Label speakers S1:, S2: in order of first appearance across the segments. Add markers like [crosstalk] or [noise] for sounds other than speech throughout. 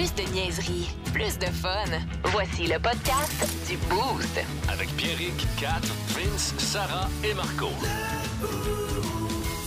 S1: Plus de niaiserie, plus de fun. Voici le podcast du Boost.
S2: Avec Pierrick, Kat, Vince, Sarah et Marco.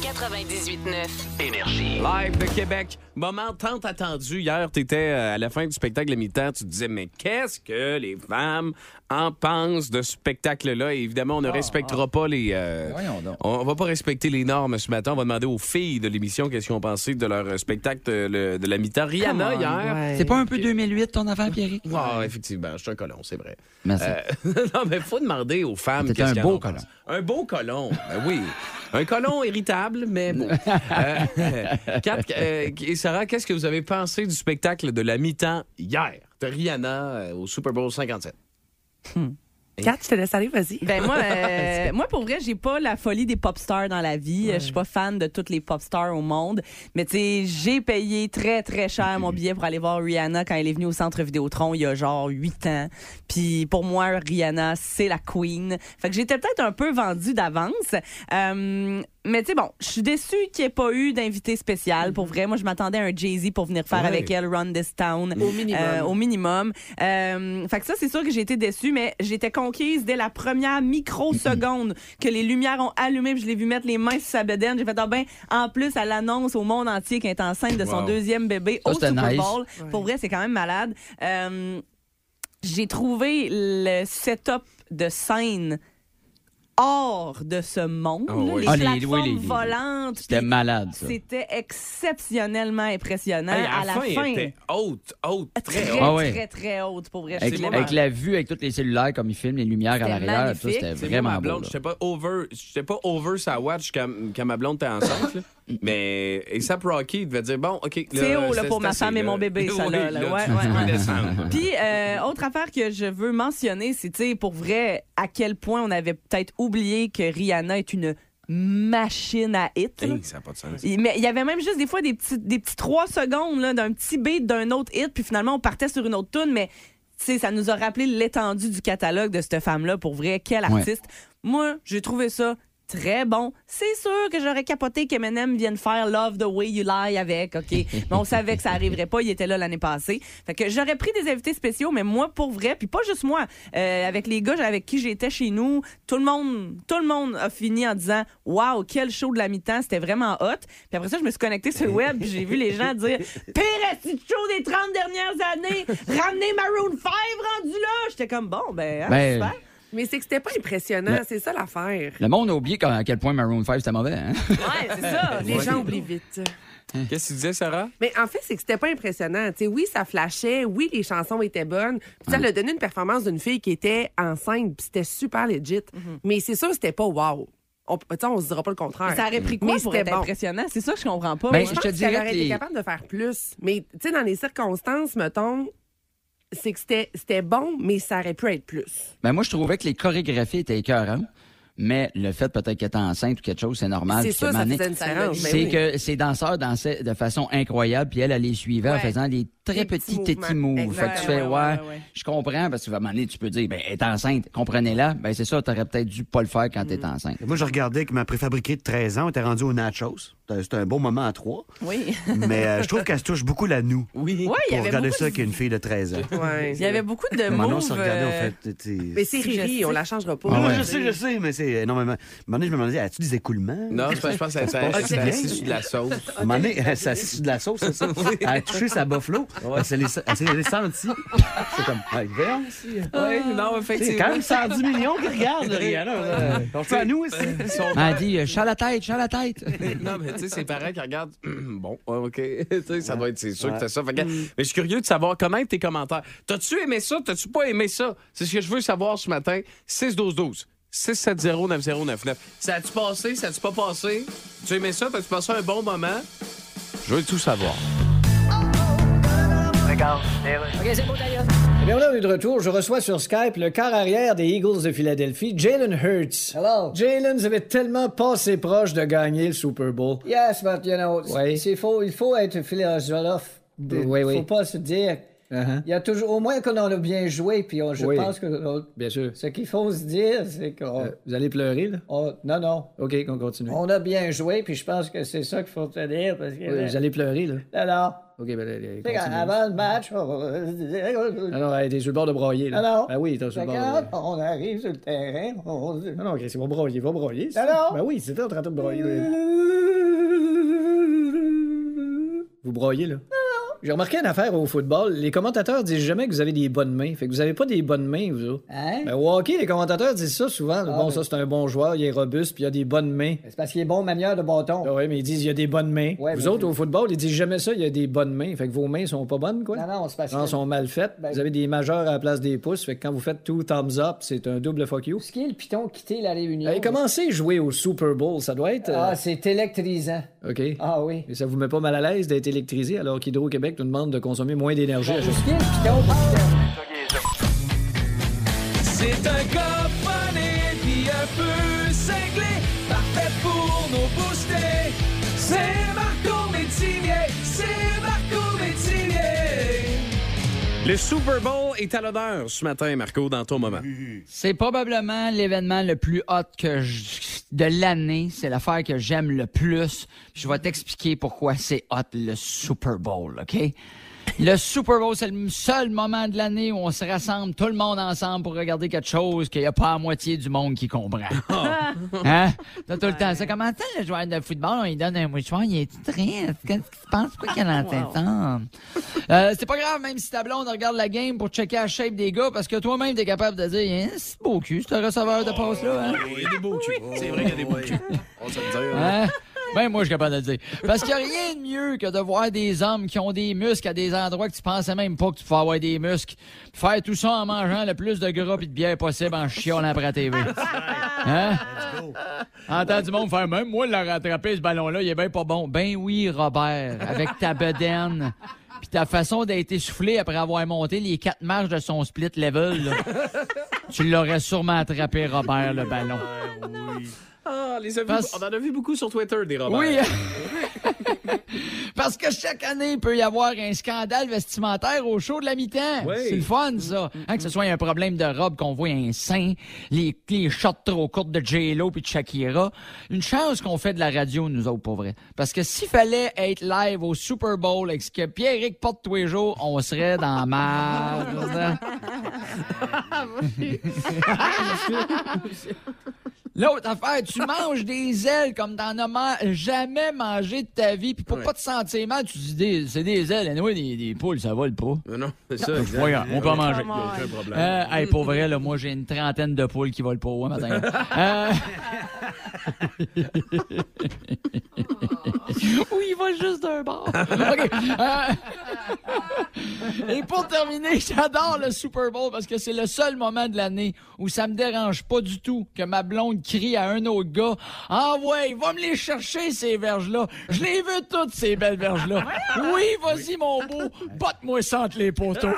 S1: 98.9.
S2: Énergie.
S3: Live de Québec. Moment tant attendu. Hier, tu étais à la fin du spectacle de mi-temps. Tu te disais, mais qu'est-ce que les femmes en pensent de ce spectacle-là? Évidemment, on ne respectera pas les. euh,
S4: Voyons donc.
S3: on va pas respecter les normes ce matin. On va demander aux filles de l'émission qu'est-ce qu'ils ont pensé de leur spectacle de, le- de la mi-temps. Rihanna, hier.
S4: C'est pas un peu 2008 ton affaire, Pierre?
S3: Ah, effectivement, je suis un colon, c'est vrai.
S4: Merci.
S3: Euh, [laughs] non, mais faut demander aux femmes. Qu'est-ce
S4: un beau colon.
S3: Un beau colon, ben oui. Un colon irritable, mais bon. Euh, [laughs] Kat, euh, Sarah, qu'est-ce que vous avez pensé du spectacle de la mi-temps hier de Rihanna euh, au Super Bowl 57? [laughs]
S5: Kat, je te laisse aller, vas-y.
S6: Ben moi, euh, [laughs] moi pour vrai, j'ai pas la folie des pop stars dans la vie. Je suis pas fan de toutes les pop stars au monde, mais tu sais, j'ai payé très très cher mon billet pour aller voir Rihanna quand elle est venue au centre Vidéotron il y a genre huit ans. Puis pour moi, Rihanna, c'est la queen. Fait que j'étais peut-être un peu vendue d'avance. Euh, mais tu sais bon, je suis déçue qu'il n'y ait pas eu d'invité spécial. Pour vrai, moi je m'attendais à un Jay-Z pour venir faire
S3: Ouais.
S6: avec elle Run This Town
S5: Au minimum.
S6: euh, au minimum. Euh, fait que ça, c'est sûr que j'ai été déçue, mais j'étais conquise dès la première microseconde [clears throat] que les lumières ont allumé, puis je l'ai vu mettre les mains sur sa bedaine. J'ai fait, ah ben, en plus, elle annonce au monde entier qu'elle est enceinte de son
S3: Wow.
S6: deuxième bébé
S4: Ça,
S6: au Super
S4: nice.
S6: Bowl. Pour vrai, c'est quand même malade. Euh, j'ai trouvé le setup de scène hors de ce monde.
S3: Oh, oui.
S6: Les
S4: Ah, les-
S6: plateformes
S4: oui, les- les-
S6: volantes.
S4: C'était malade.
S6: C'était exceptionnellement impressionnant.
S3: Hey,
S6: à, la fin,
S3: elle était haute, haute, [laughs] très
S6: très,
S3: haute.
S4: Ah ouais.
S6: très, très haute, pour vrai.
S4: Avec, la vue, avec tous les cellulaires, comme ils filment, les lumières à l'arrière, c'était vraiment
S3: moi, ma
S4: beau.
S3: blonde,
S4: là.
S3: j'étais pas over, j'étais pas over sa watch quand, quand ma blonde était enceinte. Mais ASAP Rocky il devait dire bon, ok. là,
S6: C'est haut, là, pour ma
S3: assez,
S6: femme et mon bébé, [laughs] ça, là, là. Ouais. [laughs] Puis, euh, autre affaire que je veux mentionner, c'est, tu sais, pour vrai, à quel point on avait peut-être oublié que Rihanna est une machine à hit.
S3: Hey, ça n'a pas de sens.
S6: Mais il y avait même juste des fois des petits, des petits trois secondes là, d'un petit beat d'un autre hit, puis finalement on partait sur une autre tune, mais tu sais, ça nous a rappelé l'étendue du catalogue de cette femme-là. Pour vrai, quel
S4: Ouais.
S6: artiste. Moi, j'ai trouvé ça très bon. C'est sûr que j'aurais capoté qu'Eminem vienne faire Love the Way You Lie avec, OK? [laughs] Mais on savait que ça arriverait pas. Il était là l'année passée. Fait que j'aurais pris des invités spéciaux, mais moi, pour vrai, puis pas juste moi, euh, avec les gars avec qui j'étais chez nous, tout le monde, tout le monde a fini en disant Waouh, quel show de la mi-temps, c'était vraiment hot. Puis après ça, je me suis connectée sur le web, j'ai vu les gens dire Pire show des 30 dernières années, ramenez Maroon 5 rendu là. J'étais comme bon, ben, hein,
S4: Ben,
S6: super.
S5: Mais c'est que c'était pas impressionnant, c'est ça l'affaire.
S4: Le monde a oublié quand- à quel point Maroon 5 c'était mauvais. Hein?
S6: Ouais, c'est ça. [laughs]
S5: Les gens oublient vite.
S3: Qu'est-ce que tu disais, Sarah?
S5: Mais en fait, c'est que c'était pas impressionnant. Tu sais, oui, ça flashait, oui, les chansons étaient bonnes. Puis ça a donné une performance d'une fille qui était enceinte, puis c'était super legit. Mais c'est sûr, c'était pas wow. On, tu sais, on se dira pas le contraire.
S6: Ça aurait pris quoi
S5: Mais
S6: pour
S5: c'était
S6: être
S5: bon.
S6: impressionnant? C'est ça que je comprends pas.
S4: Ben,
S6: moi.
S5: Je
S4: je
S5: pense
S4: te
S5: qu'elle
S4: dirais
S5: aurait
S4: que
S5: été
S4: les-
S5: capable de faire plus. Mais tu sais, dans les circonstances, mettons, c'est que c'était c'était bon, mais ça aurait pu être plus.
S4: Ben, moi, je trouvais que les chorégraphies étaient écœurantes, mais le fait peut-être qu'elle était enceinte ou quelque chose, c'est normal.
S5: C'est
S4: Puis
S5: ça,
S4: que
S5: ça
S4: Mané-
S5: faisait une différence.
S4: C'est
S5: Ben oui.
S4: que ces danseurs dansaient de façon incroyable, puis elle, elle les suivait en faisant des très
S5: mouvements.
S4: moves. Fait que tu fais,
S6: Ouais,
S4: ouais,
S6: ouais, ouais.
S4: je comprends, parce que à un moment donné, tu peux dire, ben, elle est enceinte, comprenez-la. Ben, c'est ça, t'aurais peut-être dû pas le faire quand
S5: Mm.
S4: t'es enceinte.
S7: Moi, je regardais que ma préfabriquée de 13 ans était rendue aux nachos. C'était un bon moment à trois.
S6: Oui. [laughs]
S7: Mais euh, je trouve qu'elle se touche beaucoup la noue.
S3: Oui.
S6: Ouais, il y
S7: Pour
S6: avait
S7: regarder ça
S6: de-
S7: qu'une fille de 13 ans.
S5: Ouais.
S6: Il y avait beaucoup de
S7: Manon
S6: moves.
S7: se regardait, en
S6: euh,
S7: fait.
S5: Mais c'est Riri, on la changera pas.
S7: Non,
S4: Ah ouais.
S7: je sais, je sais, mais c'est énormément. À un moment donné, je me demandais, as-tu des écoulements?
S3: Non, je pense qu'elle s'est
S7: passe
S3: s'est
S7: bien.
S3: assise sur de la sauce.
S7: À un moment donné, [laughs] elle s'est assise sur de la sauce, c'est ça? Elle a touché sa buffalo? Elle laissée- elle s'est. C'est comme, ah, voyons, ici.
S3: Oui, non,
S7: C'est
S3: effectivement.
S7: quand même 110 millions qui regardent, là, Rihanna. On fait à nous ici.
S3: Son-
S4: Elle a dit, euh, chat la tête, chat la tête. [laughs]
S3: Non, mais tu sais, c'est parents qui regardent. [clears throat] bon, ouais, OK. [laughs] tu sais, ça doit être, c'est sûr
S7: Ouais.
S3: que c'est ça. Fait que- Mais je suis curieux de savoir comment tes commentaires. T'as-tu aimé ça? T'as-tu pas aimé ça? C'est ce que je veux savoir ce matin. 6-12-12. 670-9099. Ça a-tu passé? Ça a-tu pas passé? Tu as aimé ça? T'as-tu passé un bon moment? Je veux tout savoir.
S8: Eh bien, là, on est de retour. Je reçois sur Skype le quart arrière des Eagles de Philadelphie, Jalen Hurts. Hello. Jalen, vous avez tellement passé proche de gagner le Super Bowl.
S9: Yes, but you know,
S8: Oui.
S9: c'est faux. Il faut être philosophe.
S8: Oui, oui.
S9: Faut pas se dire
S10: Il y a toujours, au moins qu'on en a bien joué, puis on- je
S8: Oui.
S10: pense que on-
S8: Bien sûr.
S10: ce qu'il faut se dire, c'est qu'on.
S8: Euh, vous allez pleurer, là?
S10: on- non, non.
S8: OK, qu'on continue.
S10: On a bien joué, puis je pense que c'est ça qu'il faut te dire, parce que.
S8: Oui, vous allez pleurer, là?
S10: Non, non.
S8: OK, ben, allez, continue.
S10: avant le match, on...
S8: Ah non, t'es sur le bord de broyer, là.
S10: Non, non.
S8: Ben oui, t'es sur le bord de...
S10: on arrive sur le terrain, on...
S8: Non, non, Chris, il va broyer, il va broyer.
S10: Non, non.
S8: Ben oui, c'était en train de broyer. Vous broyez, là? J'ai remarqué une affaire au football. Les commentateurs disent jamais que vous avez des bonnes mains. Fait que vous avez pas des bonnes mains, vous autres.
S10: Hein?
S8: Ben, au hockey, les commentateurs disent ça souvent. bon,
S10: ben-
S8: ça, c'est un bon joueur, il est robuste, puis il a des bonnes mains.
S10: C'est parce qu'il est bon manière de bâton.
S8: Ah ouais, mais ils disent il y a des bonnes mains.
S10: Ouais,
S8: vous autres, au football, ils disent jamais ça, il y a des bonnes mains. Fait que vos mains sont pas bonnes, quoi.
S10: Non, non, c'est parce
S8: Non,
S10: que...
S8: sont mal faites.
S10: Ben-
S8: vous avez des majeurs à la place des pouces. Fait que quand vous faites two thumbs up, c'est un double fuck you.
S10: Ce qui est le piton quitter la réunion.
S8: Commencez à jouer au Super Bowl, ça doit être. euh,
S10: Ah, c'est électrisant.
S8: OK.
S10: Ah oui.
S8: Et ça vous met pas mal à l'aise d'être électrisé alors qu'Hydro-Québec nous demande de consommer moins d'énergie
S10: quitter-
S3: C'est un funny puis un peu cinglé, parfait pour nous booster. C'est Marco Métivier, c'est.
S8: Le Super Bowl est à l'honneur ce matin, Marco, dans ton moment.
S4: C'est probablement l'événement le plus hot que je- de l'année. C'est l'affaire que j'aime le plus. Je vais t'expliquer pourquoi c'est hot le Super Bowl, OK? Le Super Bowl, c'est le seul moment de l'année où on se rassemble tout le monde ensemble pour regarder quelque chose qu'il n'y a pas la moitié du monde qui comprend. [laughs] Hein? T'as tout le temps ça. Comment ça, le joueur de football, on lui donne un mouchoir, il est triste? Qu'est-ce que tu penses? Pourquoi qu'elle entend ça? Euh, c'est pas grave, même si ta blonde regarde la game pour checker la shape des gars, parce que toi-même, t'es capable de dire, hein, c'est beau cul, ce receveur de passe-là, hein?
S8: Il y a des beaux culs. C'est vrai qu'il y a des beaux culs. On va se le dire.
S4: Ben, moi, je suis capable de le dire. Parce qu'il n'y a rien de mieux que de voir des hommes qui ont des muscles à des endroits que tu pensais même pas que tu pouvais avoir des muscles. Puis Faire tout ça en mangeant le plus de gras et de bière possible en chiolant après la TV. Hein? Entends du monde faire, même moi, l'a rattrapé, ce ballon-là, il est bien pas bon. Ben oui, Robert, avec ta bedaine. Puis ta façon d'être essoufflé après avoir monté les quatre marches de son split level, là. tu l'aurais sûrement attrapé, Robert, le ballon.
S8: Ah, les a On en a vu beaucoup sur Twitter, des Robert.
S4: Oui. [laughs] [laughs] Parce que chaque année, il peut y avoir un scandale vestimentaire au show de la mi-temps.
S8: Oui.
S4: C'est le fun, ça. Hein, que ce soit un problème de robe, qu'on voit un sein, les, les shots trop courtes de J-Lo puis de Shakira. Une chance qu'on fait de la radio, nous autres, pour vrai. Parce que s'il fallait être live au Super Bowl avec ce que Pierre-Éric porte tous les jours, on serait dans la merde. [laughs] L'autre affaire, tu [laughs] manges des ailes comme t'en as ma- jamais mangé de ta vie, puis pour
S8: Ouais.
S4: pas te sentir mal, tu dis des- c'est des ailes. Anyway, des, des poules, ça vole pas.
S8: Non, non, c'est ça.
S4: Grave, on peut en manger.
S8: Il y a aucun problème.
S4: Euh, hey, pour vrai, là, moi, j'ai une trentaine de poules qui volent pas haut, hein, matin. Euh... [laughs] oui, il vole juste d'un bord. [laughs] OK. Euh, Et pour terminer, j'adore le Super Bowl parce que c'est le seul moment de l'année où ça me dérange pas du tout que ma blonde crie à un autre gars Ah ouais, va me les chercher, ces verges-là. Je les veux toutes, ces belles verges-là. [laughs] Oui, vas-y, mon beau, botte-moi ça entre les poteaux. [laughs]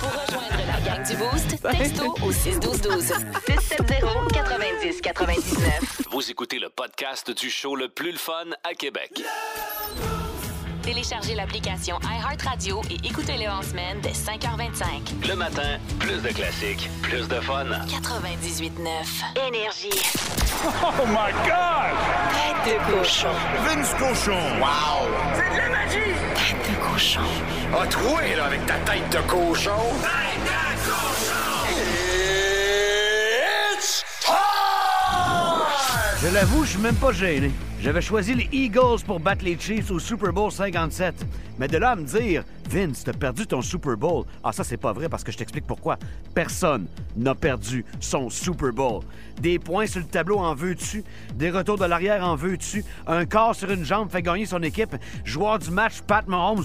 S1: Pour rejoindre la gang du Boost, texto au 61212. 670 90 99.
S2: Vous écoutez le podcast du show le plus le fun à Québec.
S1: Téléchargez l'application iHeartRadio et écoutez-le en semaine dès 5h25.
S2: Le matin, plus de classiques, plus de fun.
S1: 98.9. Énergie.
S3: Oh my God!
S1: Tête de cochon.
S11: Vince Cochon. Wow!
S3: C'est de la magie!
S1: Tête de cochon.
S11: A troué, là, avec ta tête de cochon. Tête de cochon! It's time!
S7: Je l'avoue, je suis même pas gêné. J'avais choisi les Eagles pour battre les Chiefs au Super Bowl 57. Mais de là à me dire, Vince, t'as perdu ton Super Bowl. Ah, ça, c'est pas vrai parce que je t'explique pourquoi. Personne n'a perdu son Super Bowl. Des points sur le tableau en veux-tu? Des retours de l'arrière en veux-tu? Un corps sur une jambe fait gagner son équipe. Joueur du match, Pat Mahomes.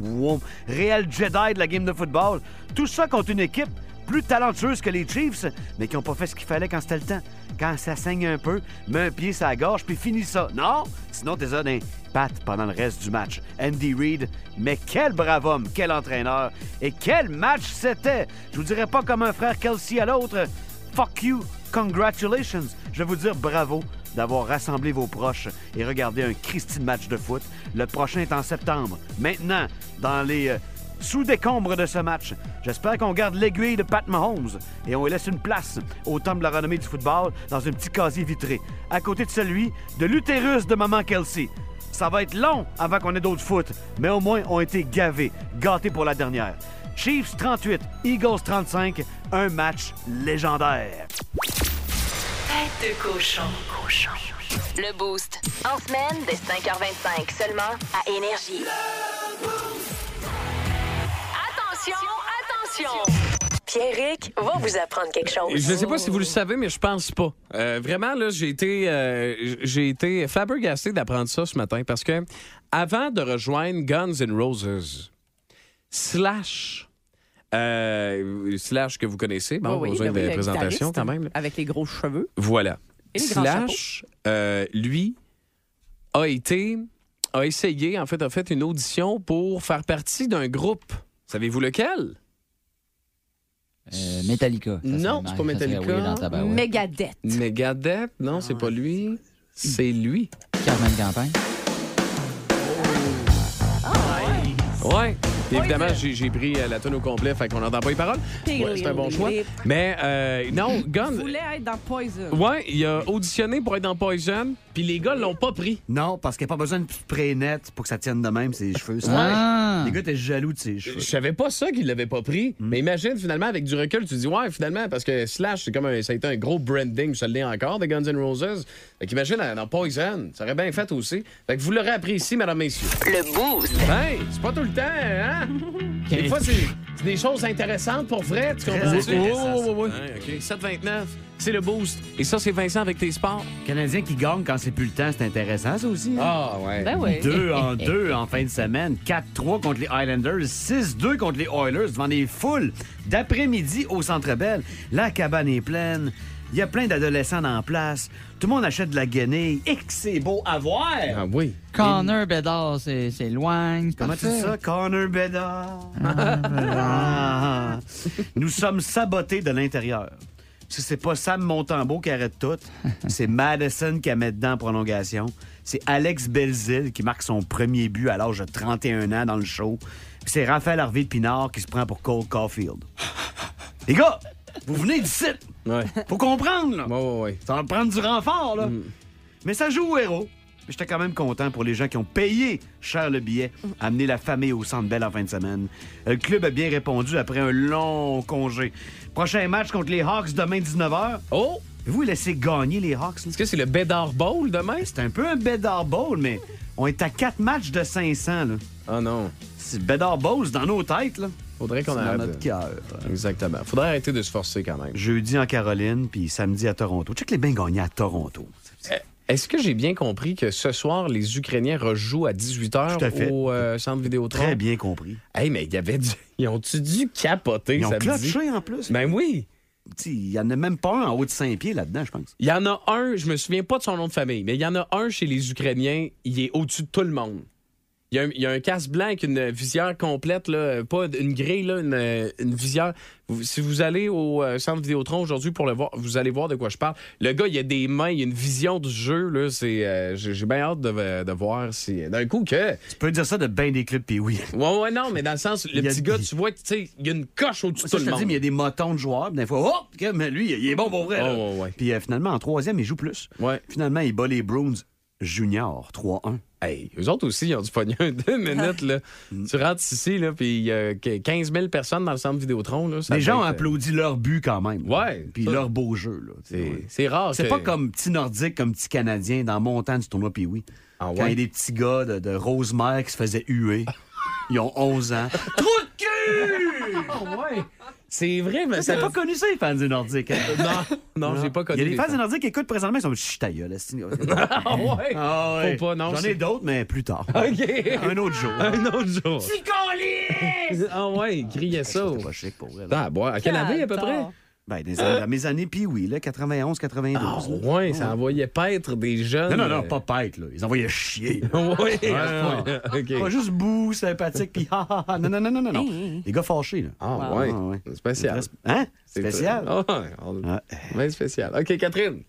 S7: Wow. Réel Jedi de la game de football. Tout ça contre une équipe plus talentueuse que les Chiefs, mais qui n'ont pas fait ce qu'il fallait quand c'était le temps. Quand ça saigne un peu, mets un pied sur la gorge, puis finis ça. Non? Sinon, t'es d'un pat pendant le reste du match. Andy Reid, mais quel brave homme, quel entraîneur, et quel match c'était! Je vous dirais pas comme un frère Kelsey à l'autre. Fuck you, congratulations. Je vais vous dire bravo d'avoir rassemblé vos proches et regardé un Christine match de foot. Le prochain est en septembre. Maintenant, dans les... euh, Sous décombre de ce match, j'espère qu'on garde l'aiguille de Pat Mahomes et on lui laisse une place au temple de la renommée du football dans un petit casier vitré, à côté de celui de l'utérus de maman Kelsey. Ça va être long avant qu'on ait d'autres foot, mais au moins on a été gavés, gâtés pour la dernière. Chiefs 38, Eagles 35, un match légendaire.
S1: Tête de cochon. Le Boost. En semaine, dès 5h25, seulement à Énergie. Pierrick va vous apprendre quelque chose.
S3: Je ne sais pas si vous le savez, mais je pense pas. Euh, vraiment, là, j'ai été, euh, j'ai été flabbergasté d'apprendre ça ce matin parce que avant de rejoindre Guns N' Roses, Slash, euh, Slash que vous connaissez, bon,
S6: Oui, oui,
S3: besoin
S6: ben oui,
S3: de
S6: le
S3: présentation quand même.
S6: Avec les gros cheveux.
S3: Voilà.
S6: Et les grands
S3: Slash, euh, lui, a été, a essayé, en fait, a fait une audition pour faire partie d'un groupe. Savez-vous lequel?
S4: Euh, Metallica. Ça
S3: Non, c'est pas Metallica.
S6: Megadeth.
S3: Megadeth? Non, c'est pas lui. C'est lui.
S4: Carmen Campagne.
S3: Ouais. Évidemment, j'ai pris euh, la tonne au complet, fait qu'on n'entend pas les paroles. Ouais, c'est un bon choix. Mais euh, non, Gun.
S6: Il voulait être dans Poison.
S3: Ouais, il a auditionné pour être dans Poison, puis les gars l'ont pas pris.
S7: Non, parce qu'il n'y a pas besoin de net pour que ça tienne de même ses cheveux. Ça.
S4: Ah.
S7: Les gars étaient jaloux de ses cheveux.
S3: Je savais pas ça qu'il l'avait pas pris. Mais imagine, finalement, avec du recul, tu te dis, ouais, finalement, parce que Slash, c'est comme un, ça a été un gros branding, ça l'est encore, de Guns N' Roses. Fait qu'imagine, dans Poison, ça aurait bien fait aussi. Fait que vous l'aurez appris ici, mesdames, messieurs.
S1: Le Boost.
S3: Hey, c'est pas tout le temps, hein? Des fois, c'est c'est des choses intéressantes pour vrai, tu comprends? Oui, oui, oui, oui. OK, 729, c'est le boost. Et ça, c'est Vincent avec tes sports.
S7: Canadien qui gagne quand c'est plus le temps, c'est intéressant, ça aussi. hein?
S3: Ah, ouais.
S6: Ben oui.
S7: Deux en deux en fin de semaine. 4-3 contre les Highlanders. 6-2 contre les Oilers devant des foules. D'après-midi au Centre Bell, la cabane est pleine. Il y a plein d'adolescents en place. Tout le monde achète de la guenille. Et que c'est beau à voir!
S3: Ah oui.
S4: Connor Bedard c'est c'est loin.
S7: Comment tu dis ça? Connor Bedard. Ah. Nous sommes sabotés de l'intérieur. Si c'est pas Sam Montembeau qui arrête tout, [laughs] c'est Madison qui a mis dedans en prolongation. C'est Alex Belzil qui marque son premier but à l'âge de 31 ans dans le show. Puis c'est Raphaël Harvey de Pinard qui se prend pour Cole Caulfield. [laughs] Les gars, vous venez d'ici.
S3: Ouais.
S7: Faut comprendre, là.
S3: Ouais, ouais, ouais.
S7: Ça va prendre du renfort, là. Mais ça joue au héros. J'étais quand même content pour les gens qui ont payé cher le billet, amener la famille au Centre Bell en fin de semaine. Euh, Le club a bien répondu après un long congé. Prochain match contre les Hawks demain 19h.
S3: Oh!
S7: Vous laissez gagner les Hawks. là?
S3: Est-ce que c'est le Bédard Bowl demain?
S7: C'est un peu un Bedard Bowl, mais on est à quatre matchs de 500. Là.
S3: Ah non.
S7: C'est Bedard Bowl, c'est dans nos têtes. Là.
S3: Faudrait qu'on
S7: dans
S3: arrête.
S7: notre cœur.
S3: Exactement. Faudrait arrêter de se forcer quand même.
S7: Jeudi en Caroline, puis samedi à Toronto. Check les bien gagnés à Toronto.
S3: Est-ce que j'ai bien compris que ce soir, les Ukrainiens rejouent à 18h
S7: Tout à fait.
S3: au euh, centre Vidéotron?
S7: Très bien compris.
S3: Hey, mais il y avait du... [laughs] Ils ont-tu dû capoter
S7: Ils ont clutché en plus.
S3: Ben oui.
S7: Il y en a même pas un en haut de 5 pieds là-dedans, je pense.
S3: Il y en a un, je me souviens pas de son nom de famille, mais il y en a un chez les Ukrainiens, il est au-dessus de tout le monde. Il y a un, il y a un casque blanc avec une visière complète, là, pas une grille, là, une, une visière. Vous- si vous allez au euh, centre Vidéotron aujourd'hui pour le voir, vous allez voir de quoi je parle. Le gars, il a des mains, il a une vision du jeu. Là, c'est, euh, j'ai, bien hâte de, de voir si d'un coup que.
S7: Tu peux dire ça de bien des clubs, puis oui.
S3: Ouais, ouais, non, mais dans le sens, le petit gars, tu vois, tu sais, il y a une coche au-dessus de tout
S7: je
S3: le monde.
S7: mais il y a des motons de joueurs. Des fois, oh, mais lui, il est bon pour vrai.
S3: Oh, ouais, ouais.
S7: Puis euh, finalement, en troisième, il joue plus.
S3: Ouais.
S7: Finalement, il bat les Bruins junior 3-1.
S3: Hey, eux autres aussi, ils ont du pognon deux [laughs] minutes. Là. tu rentres ici, là, puis il y a que 15 000 personnes dans le centre Vidéotron. Là, ça
S7: Les gens ont
S3: être, euh,
S7: applaudi leur but quand même.
S3: Ouais,
S7: Puis
S3: ça-
S7: leur beau jeu. là.
S3: C'est, rare.
S7: C'est
S3: que-
S7: pas comme petit Nordique, comme petit Canadien dans montant du tournoi, puis oui.
S3: Ah
S7: Quand il y a des petits gars de, de Rosemère qui se faisaient huer. [laughs] Ils ont 11 ans. Trou de cul! [laughs]
S3: Ah ouais. C'est vrai, mais
S7: T'as
S3: ça.
S7: pas connu ça, les fans du Nordique? hein?
S3: Non, non, j'ai pas
S7: Il
S3: connu.
S7: y a des
S3: les
S7: fans du Nordique qui écoute présentement, ils sont chut ta gueule.
S3: Ah ouais?
S7: Ah ouais.
S3: Faut pas, non,
S7: J'en ai d'autres, mais plus tard. [laughs]
S3: OK.
S7: Un autre jour.
S3: Un autre jour. Ah ouais, il criait ça.
S7: C'est pas chic pour vrai.
S3: Ah, bois. À quelle année à peu près?
S7: Ben, des années- à mes années, puis oui, là, 91, 92.
S3: Ah
S7: là.
S3: ouais, ça envoyait paître des jeunes.
S7: Non, non, non,
S3: euh,
S7: pas pète, là. Ils envoyaient chier. [laughs]
S3: Ouais,
S7: Ouais,
S3: à ce
S7: non.
S3: point-là. OK.
S7: Pas juste bout, sympathique, puis ha, ha, ha. Non, non, non, non, non, non. Les gars fâchés, là.
S3: Ah ouais,
S7: Ah, ouais.
S3: spécial.
S7: Hein?
S3: C'est
S7: Spécial?
S3: Ah, ouais, on-
S7: Ah.
S3: bien spécial. OK, Catherine.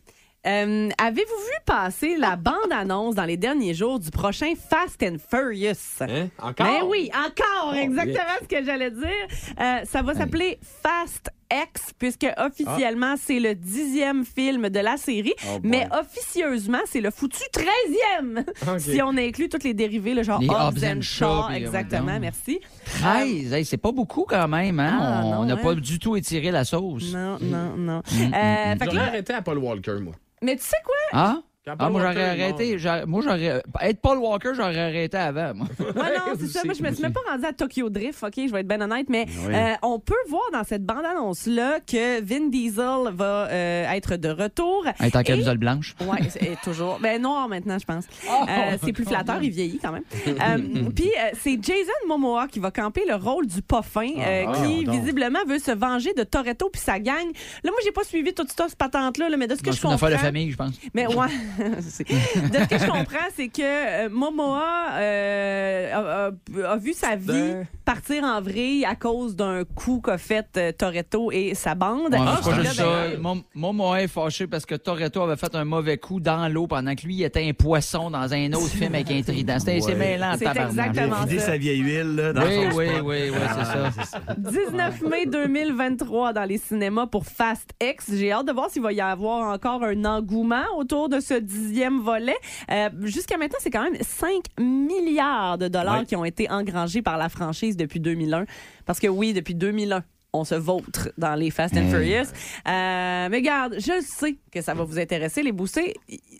S6: Euh, Avez-vous vu passer la bande-annonce dans les derniers jours du prochain Fast and Furious?
S3: Hein? Encore?
S6: Ben oui, encore,
S3: Oh,
S6: exactement ce que j'allais dire. Euh, ça va s'appeler Fast X, puisque officiellement, c'est le dixième film de la série,
S4: Oh
S6: mais officieusement, c'est le foutu treizième, si on inclut tous les dérivés, le genre
S4: Les
S6: Hobbs
S4: Hobbs
S6: and Shaw, exactement,
S4: euh,
S6: merci.
S4: 13, hey, c'est pas beaucoup quand même. Hein?
S6: Ah,
S4: on n'a
S6: hein?
S4: pas du tout étiré la sauce.
S6: Non, non, non.
S4: Mm, mm,
S6: Euh,
S4: mm.
S6: fait que
S3: J'aurais arrêté à Paul Walker, moi.
S6: mais tu sais quoi?
S4: Ah? Ah, moi, j'aurais arrêté. Moi, j'aurais. Être Paul Walker, j'aurais arrêté avant. moi. [laughs]
S6: Ouais, non, c'est ça. Moi, je me suis même pas rendue à Tokyo Drift, OK? Je vais être bien honnête, mais
S4: Oui.
S6: euh, on peut voir dans cette bande-annonce-là que Vin Diesel va euh, être de retour.
S4: Être en
S6: Et-
S4: camisole blanche.
S6: Oui, toujours. Ben noir maintenant, je pense.
S4: Oh! [laughs]
S6: Euh, c'est plus flatteur, il vieillit quand même. Euh, [laughs] Puis euh, c'est Jason Momoa qui va camper le rôle du parfum, euh,
S4: Ah,
S6: qui visiblement veut se venger de Toretto puis sa gang. Là, moi, j'ai pas suivi toute cette patente-là, là, mais de ce que
S4: Non,
S6: je
S4: C'est une
S6: comprends.
S4: affaire de famille, je pense.
S6: Mais ouais, [laughs] de ce que je comprends, c'est que euh, Momoa euh, a, a- a vu sa vie
S3: Ben.
S6: partir en vrille à cause d'un coup qu'a fait euh, Toretto et sa bande.
S4: Ouais,
S6: Ah,
S4: c'est pas
S6: là,
S4: juste
S6: ben,
S4: ça. Mon, mon Moa est fâché parce que Toretto avait fait un mauvais coup dans l'eau pendant que lui il était un poisson dans un autre film avec un trident. C'était c'est
S7: Ouais.
S4: mêlant,
S6: C'est exactement ça.
S7: sa vieille huile là, dans
S4: Oui,
S7: son
S4: oui, oui, oui,
S7: Ah,
S4: c'est ça.
S6: 19 mai 2023 dans les cinémas pour Fast X. J'ai hâte de voir s'il va y avoir encore un engouement autour de ce dixième volet. Euh, Jusqu'à maintenant, c'est quand même 5 milliards de dollars qui ont été engrangés par la franchise depuis 2001. Parce que oui, depuis 2001, on se vautre dans les Fast and
S4: Mm.
S6: Furious. Euh, mais regarde, je sais que ça va vous intéresser, les boostés.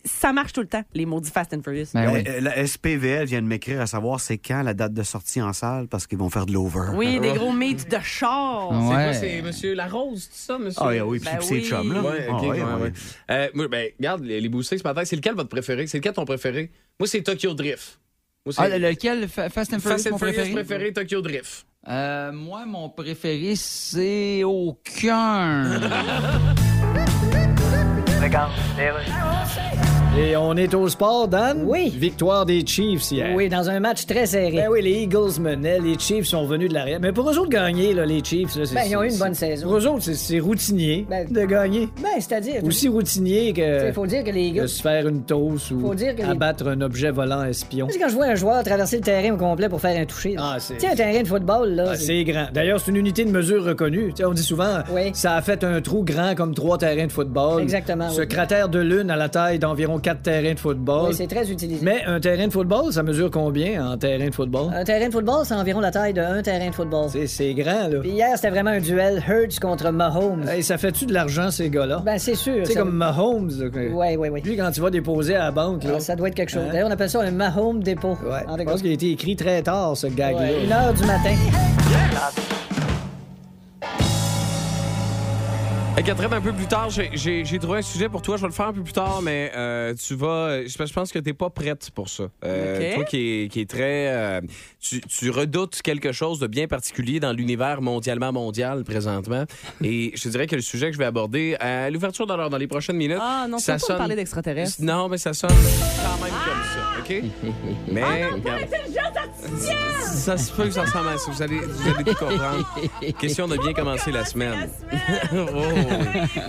S6: Ça marche tout le temps, les maudits Fast and Furious.
S4: Ben oui.
S7: Euh, La SPVL vient de m'écrire à savoir c'est quand la date de sortie en salle parce qu'ils vont faire de l'over.
S6: Oui, des gros mythes de char.
S3: C'est quoi, c'est Monsieur Larose, c'est ça, monsieur?
S7: Ah oui, oui, puis
S6: Ben
S7: c'est
S6: oui.
S7: chum, là.
S3: Ouais,
S7: Ah,
S3: ok,
S7: ouais,
S3: ouais,
S7: ouais.
S3: ouais. Euh, moi, ben, regarde, les, les boostés ce matin, c'est lequel votre préféré? C'est lequel ton préféré? Moi, c'est Tokyo Drift. Moi, c'est
S4: Ah, lequel? Fa- Fast and Furious,
S3: Fast and
S4: mon
S3: Furious
S4: préféré?
S3: préféré, Tokyo Drift.
S4: Euh, moi, mon préféré, c'est aucun. [laughs]
S8: Et on est au sport, Dan?
S10: Oui.
S8: Victoire des Chiefs hier.
S10: Oui, dans un match très serré.
S8: Ben oui, les Eagles menaient, les Chiefs sont venus de l'arrière. Mais pour eux autres gagner, là, les Chiefs, là, c'est-
S10: Ben, ils ont eu une
S8: c'est-
S10: bonne saison.
S8: Pour eux autres, c'est- c'est routinier
S10: Ben,
S8: de gagner.
S10: Ben, c'est-à-dire.
S8: Aussi routinier que
S10: Il faut dire que les
S8: de
S10: Eagles.
S8: se faire une toast ou
S10: Faut dire que les-
S8: abattre un objet volant espion.
S10: Tu sais, quand je vois un joueur traverser le terrain au complet pour faire un toucher. là.
S8: Ah, c'est-
S10: Tu un terrain de football, là.
S8: Ah, c'est grand. D'ailleurs, c'est une unité de mesure reconnue. On dit souvent,
S10: Oui.
S8: ça a fait un trou grand comme trois terrains de football.
S10: Exactement,
S8: Ce
S10: oui.
S8: cratère de lune a la taille d'environ quatre terrains de football.
S10: Oui, c'est très utilisé.
S8: Mais un terrain de football, ça mesure combien en terrain de football?
S10: Un terrain de football, c'est environ la taille d'un terrain de football.
S8: C'est- C'est grand, là.
S10: Puis hier, c'était vraiment un duel Hurts contre Mahomes.
S8: Hey, ça fait-tu de l'argent, ces gars-là?
S10: Ben, c'est sûr.
S8: tu sais,
S10: ça-
S8: comme Mahomes.
S10: Ouais, ouais, ouais.
S8: Lui, quand tu vas déposer à la banque, là.
S10: Ah, ça doit être quelque chose.
S8: Hein?
S10: D'ailleurs, on appelle ça un Mahomes dépôt.
S8: Ouais,
S10: En
S8: je
S10: tout cas,
S8: pense qu'il a été écrit très tard, ce gag-là.
S10: ouais, une heure du matin.
S3: Hey, Catherine, un peu plus tard, j'ai- trouvé un sujet pour toi. Je vais le faire un peu plus tard, mais euh, tu vas. Je je pense que t'es pas prête pour ça. Euh,
S6: Ok.
S3: Toi qui est, qui est très. euh, tu, tu redoutes quelque chose de bien particulier dans l'univers mondialement mondial présentement. [laughs] Et je dirais que le sujet que je vais aborder à l'ouverture dans, dans les prochaines minutes.
S6: Ah non,
S3: ça
S6: pas me parler d'extraterrestres.
S3: Non, mais ça sonne quand même comme ça, OK? [laughs] Mais. regarde, ça se peut que ça ressemble à ça. Vous allez, vous allez tout comprendre. Question de bien commencer la semaine. [laughs] oh.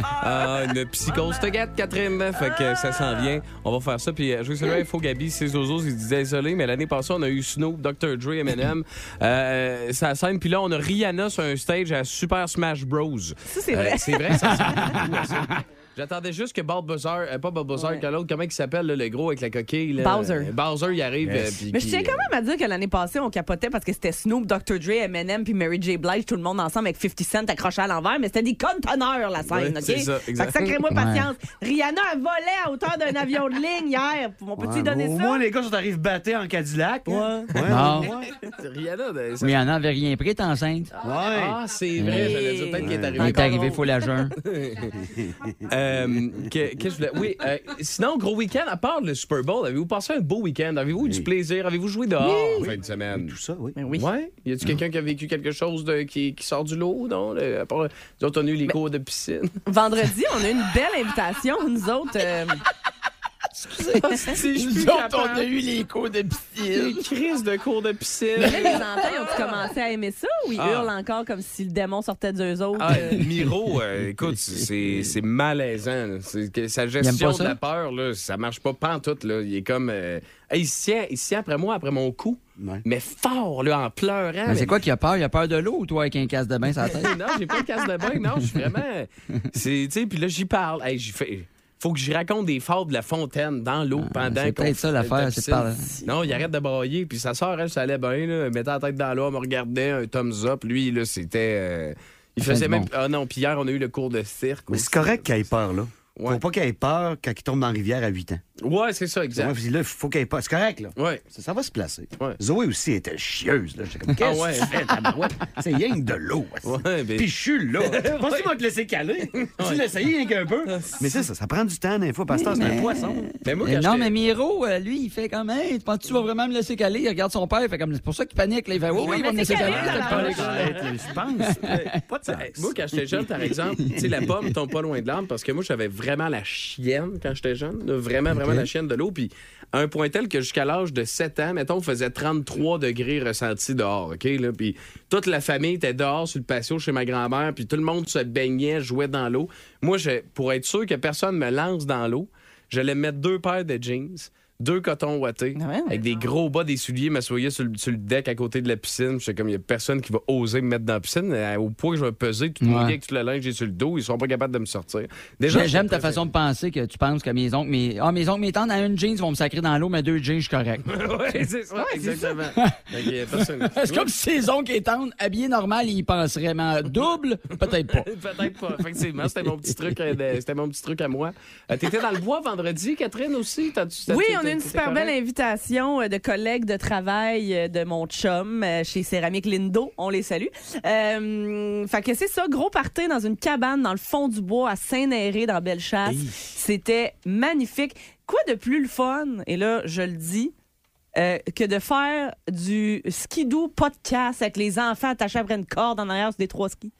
S3: Ah, une psychose te gâte, Catherine. Fait que ça s'en vient. On va faire ça. Puis, euh, je veux saluer Info Gabi, ses zozos. Il disait désolé, mais l'année passée, on a eu Snoop, Dr. Dre, Eminem. [laughs] Euh, ça scène. Puis là, on a Rihanna sur un stage à Super Smash Bros.
S6: Ça, c'est vrai.
S3: Euh, c'est vrai, ça [laughs] J'attendais juste que Bob Buzzer, euh, pas Bob Buzzer, que l'autre, comment il s'appelle, là, le gros avec la coquille? là?
S6: Bowser.
S3: Euh, Bowser, il arrive. euh, puis
S6: Mais je
S3: qui-
S6: tiens quand même à dire que l'année passée, on capotait parce que c'était Snoop, Dr. Dre, Eminem puis Mary J. Blige, tout le monde ensemble avec 50 Cent accroché à l'envers, mais c'était des conteneurs, la scène,
S3: Ouais,
S6: OK?
S3: c'est ça,
S6: Fait
S3: exact.
S6: que sacrez-moi
S4: Ouais.
S6: patience. Rihanna a volé à hauteur d'un avion de ligne hier. On peut-tu
S7: Ouais,
S6: donner
S7: au
S6: ça?
S7: moins, les gars sont arrivés battés en Cadillac. hein? Ouais.
S4: Non. [laughs]
S3: Rihanna, ben, ça-
S4: Mais elle n'en avait rien pris, t'es enceinte.
S3: Ah, c'est vrai, j'allais dire peut-être qu'il est
S4: Il
S3: arrivé.
S4: est arrivé, faut la. [laughs] [laughs]
S3: Euh, que- que je voulais- Oui, euh, sinon, gros week-end, à part le Super Bowl, avez-vous passé un beau week-end? Avez-vous eu du plaisir? Avez-vous joué dehors? En fin de semaine?
S7: Tout ça, oui.
S6: Ben oui.
S3: Ouais? Y a-tu quelqu'un qui a vécu quelque chose de, qui, qui sort du lot, non? Le- à part, nous autres, on a eu les cours de piscine.
S6: Vendredi, on a eu une belle invitation, nous autres.
S3: Si je
S4: Nous autres, on a eu les cours de piscine.
S3: Crises de cours de piscine.
S6: Mais là, les enfants, ont commencé à aimer ça ou ils
S3: Ah.
S6: hurlent encore comme si le démon sortait d'eux autres?
S3: Ah,
S6: euh?
S3: Miro, euh, écoute, c'est c'est malaisant. que sa gestion de la peur, là, ça marche pas pantoute. Là. Il est comme... euh, hey, il, se tient, il se tient après moi, après mon cou,
S7: Ouais.
S3: mais fort, là, en pleurant.
S4: Mais c'est quoi qui a peur? Il a peur de l'eau ou toi avec un casse de bain sur la tête? [laughs]
S3: non, j'ai pas de casse de bain, non, je suis vraiment... C'est, tu sais, puis là, j'y parle. Hey, j'y fais... Faut que j'y raconte des fables de la fontaine dans l'eau pendant
S4: Ah, c'est
S3: qu'on
S4: peut-être ça, l'affaire,
S3: la
S4: c'est par-
S3: Non, il arrête de brailler, puis sa soeur, elle, ça allait bien, là. Elle mettait la tête dans l'eau, elle me regardait, un thumbs up. Lui, là, c'était... euh, Il faisait même...
S4: bon.
S3: Ah non, puis hier, on a eu le cours de cirque.
S7: Mais c'est correct qu'il ait peur, là.
S3: Ouais.
S7: Faut pas qu'il ait peur quand il tombe dans la rivière à 8 ans.
S3: Ouais, c'est ça,
S7: Ouais,
S3: exact.
S7: puis là, il faut qu'il ait peur. C'est correct, là.
S3: Ouais.
S7: Ça, ça va se placer.
S3: Ouais.
S7: Zoé aussi était chieuse, là. J'étais comme, qu'est-ce
S3: Ah ouais.
S7: que tu fais, tabarouette? C'est rien que de l'eau. [laughs]
S3: Ouais, ben-
S7: Puis je suis là. Penses-tu moi te laisser caler? [laughs] Tu l'essayes rien qu'un peu? Mais c'est ça, ça prend du temps, des fois. Pasteur, c'est un poisson.
S3: Mais moi, quand
S4: non, mais Miro, euh, lui, il fait comme, hey, tu penses que tu vas vraiment me laisser caler? Il regarde son père, il fait comme, c'est pour ça qu'il panique. Là. Il fait, oui, oui, il va me laisser caler. choix.
S7: Je pense. Pas de
S3: Hey, Moi, quand j'étais jeune, par exemple, tu sais, la pomme tombe pas loin de l'arbre parce que moi, j'avais vraiment la chienne quand j'étais jeune. là, vraiment, vraiment la chienne de l'eau. Puis, à un point tel que jusqu'à l'âge de 7 ans, mettons, on faisait 33 degrés ressentis dehors, OK? Là, puis, toute la famille était dehors sur le patio chez ma grand-mère, puis tout le monde se baignait, jouait dans l'eau. Moi, je, pour être sûr que personne me lance dans l'eau, j'allais mettre deux paires de jeans, deux cotons ouatés,
S6: Ah ouais?
S3: avec des gros bas, des souliers, m'assoyer sur, le- sur le deck à côté de la piscine. J'étais comme, il y a personne qui va oser me mettre dans la piscine, euh, au point que je vais peser tout
S4: Ouais.
S3: mouillé avec tout le linge que j'ai sur le dos. Ils sont pas capables de me sortir. Déjà,
S4: J'aime ta façon de penser que tu penses que mes oncles, mes, ah, mes oncles, mes tantes, dans une jeans, vont me sacrer dans l'eau, mais deux jeans, je suis correct. [laughs]
S3: ouais, c'est ça, exactement. [laughs] A personne- [laughs]
S4: C'est comme si ses oncles et tantes, habillés normal, ils penseraient, mais en double, peut-être pas.
S3: Peut-être pas. Effectivement, c'était mon petit truc, euh, c'était mon petit truc à moi. Euh, T'étais dans le bois vendredi, Catherine aussi? T'as-tu- t'as-
S6: Oui,
S3: t'as-
S6: on a une super
S3: correct?
S6: belle invitation euh, de collègues de travail euh, de mon chum euh, chez Céramique Lindo. On les salue. Euh, fait que c'est ça, gros party dans une cabane dans le fond du bois à Saint-Néré dans Bellechasse. C'était magnifique. Quoi de plus le fun, et là, je le dis, euh, que de faire du skidoo podcast avec les enfants attachés après une corde en arrière sur des trois skis?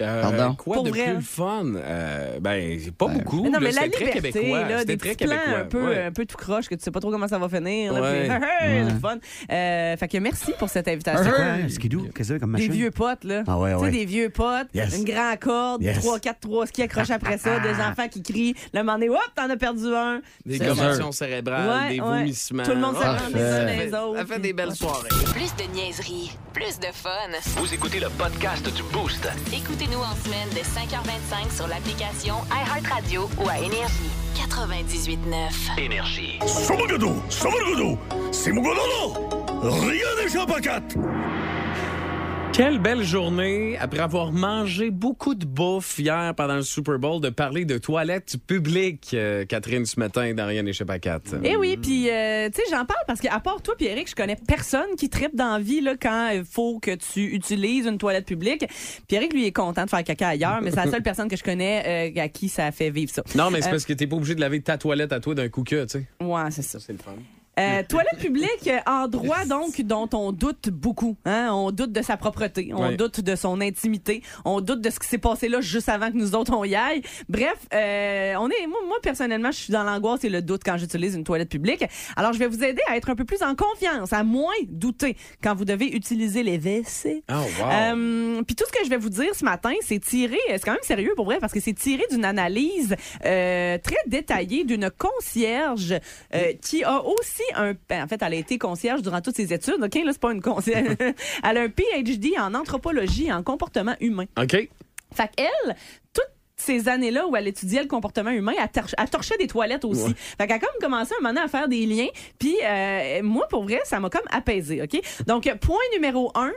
S3: Euh,
S4: Pardon?
S3: Quoi
S6: Pour
S3: de
S6: vrai.
S3: plus le fun? Euh, ben, pas beaucoup.
S6: Mais non, mais
S3: là,
S6: la
S3: c'était très
S6: liberté,
S3: québécois.
S6: là, des
S3: très
S6: petits plans
S3: québécois.
S6: un peu,
S3: ouais.
S6: un peu tout croche, que tu sais pas trop comment ça va finir. là,
S3: Ouais.
S6: puis, [laughs] hey, hey, c'est le fun. Euh, fait que merci pour cette invitation.
S7: Hein, skidoo? Qu'est-ce que c'est comme
S6: Des
S7: machin?
S6: vieux potes, là.
S7: Ah ouais,
S6: Tu sais,
S7: ouais.
S6: des vieux potes,
S7: Yes.
S6: une grande corde,
S7: Yes.
S6: trois, quatre, trois skis accrochés après ça, [laughs] des enfants qui crient. Le moment donné, hop, t'en as perdu un.
S3: Des commotions cérébrales,
S6: Ouais,
S3: des
S6: ouais.
S3: vomissements.
S6: Tout le monde se les les autres.
S3: Ça fait des belles soirées.
S1: Plus de niaiserie, plus de fun.
S2: Vous écoutez le podcast du Boost.
S1: Nous en semaine dès 5h25 sur l'application iHeartRadio ou à Énergie. 98.9.
S2: Énergie.
S9: Somagadou! Somagadou! C'est mon Rien n'échappe à
S3: quelle belle journée, après avoir mangé beaucoup de bouffe hier pendant le Super Bowl, de parler de toilettes publiques, euh, Catherine, ce matin, dans Rien n'échappe à quatre.
S6: Eh oui, puis euh, tu sais, j'en parle parce qu'à part toi, puis Eric, je connais personne qui tripe dans la vie là, quand il faut que tu utilises une toilette publique. Puis Eric, lui, est content de faire caca ailleurs, mais c'est la seule [laughs] personne que je connais euh, à qui ça fait vivre ça.
S3: Non, mais c'est
S6: Euh,
S3: parce que t'es pas obligé de laver ta toilette à toi d'un coup que, tu sais.
S6: Ouais, c'est ça.
S3: C'est le fun.
S6: Euh, [laughs] toilette publique, euh, endroit donc dont on doute beaucoup. Hein? On doute de sa propreté, on doute de son intimité, on doute de ce qui s'est passé là juste avant que nous autres on y aille. Bref, euh, on est, moi, moi, personnellement, je suis dans l'angoisse et le doute quand j'utilise une toilette publique. Alors je vais vous aider à être un peu plus en confiance, à moins douter quand vous devez utiliser les WC.
S3: Oh, wow.
S6: Euh, Puis tout ce que je vais vous dire ce matin, c'est tiré, c'est quand même sérieux pour vrai, parce que c'est tiré d'une analyse très détaillée d'une concierge qui a aussi un... en fait, elle a été concierge durant toutes ses études. OK, là, c'est pas une concierge. [laughs] elle a un PhD en anthropologie et en comportement humain.
S3: OK.
S6: Fait qu'elle, toutes ces années-là où elle étudiait le comportement humain, elle, tor- elle torchait des toilettes aussi.
S3: Ouais.
S6: Fait qu'elle a comme commencé un moment à faire des liens. Puis euh, moi, pour vrai, ça m'a comme apaisé, OK? Donc, point numéro un,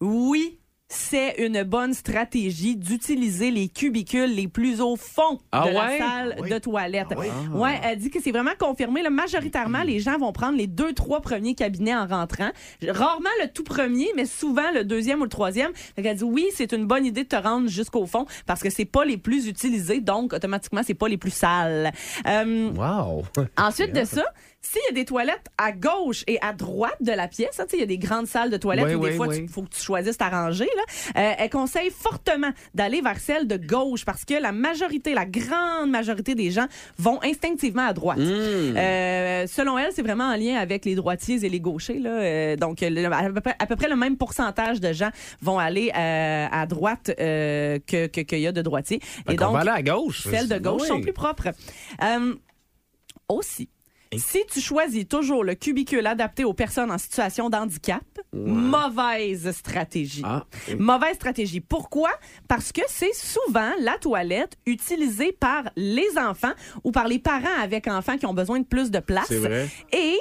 S6: oui, c'est une bonne stratégie d'utiliser les cubicules les plus au fond
S3: Ah
S6: de la salle
S7: oui.
S6: de toilette.
S7: Ah oui?
S6: Ouais, elle dit que c'est vraiment confirmé. Là, majoritairement, les gens vont prendre les deux, trois premiers cabinets en rentrant. Rarement le tout premier, mais souvent le deuxième ou le troisième. Qu'elle dit oui, c'est une bonne idée de te rendre jusqu'au fond parce que c'est pas les plus utilisés, donc automatiquement c'est pas les plus sales. Euh,
S3: Wow. [laughs]
S6: Ensuite de ça, S'il y a des toilettes à gauche et à droite de la pièce, hein, il y a des grandes salles de toilettes
S3: Oui,
S6: où des
S3: oui,
S6: fois,
S3: oui.
S6: il faut que tu choisisses ta rangée. Là. Euh, elle conseille fortement d'aller vers celle de gauche parce que la majorité, la grande majorité des gens vont instinctivement à droite. Euh, selon elle, c'est vraiment en lien avec les droitiers et les gauchers. Là. Euh, donc, le- à peu, près, à peu près le même pourcentage de gens vont aller à droite euh, que que- qu'il y a de droitiers.
S3: Fait qu'on va aller à gauche.
S6: Celles de gauche sont plus propres. Euh, Si tu choisis toujours le cubicule adapté aux personnes en situation de handicap, mauvaise stratégie.
S3: Ah.
S6: Mauvaise stratégie. Pourquoi? Parce que c'est souvent la toilette utilisée par les enfants ou par les parents avec enfants qui ont besoin de plus de place.
S3: C'est vrai.
S6: Et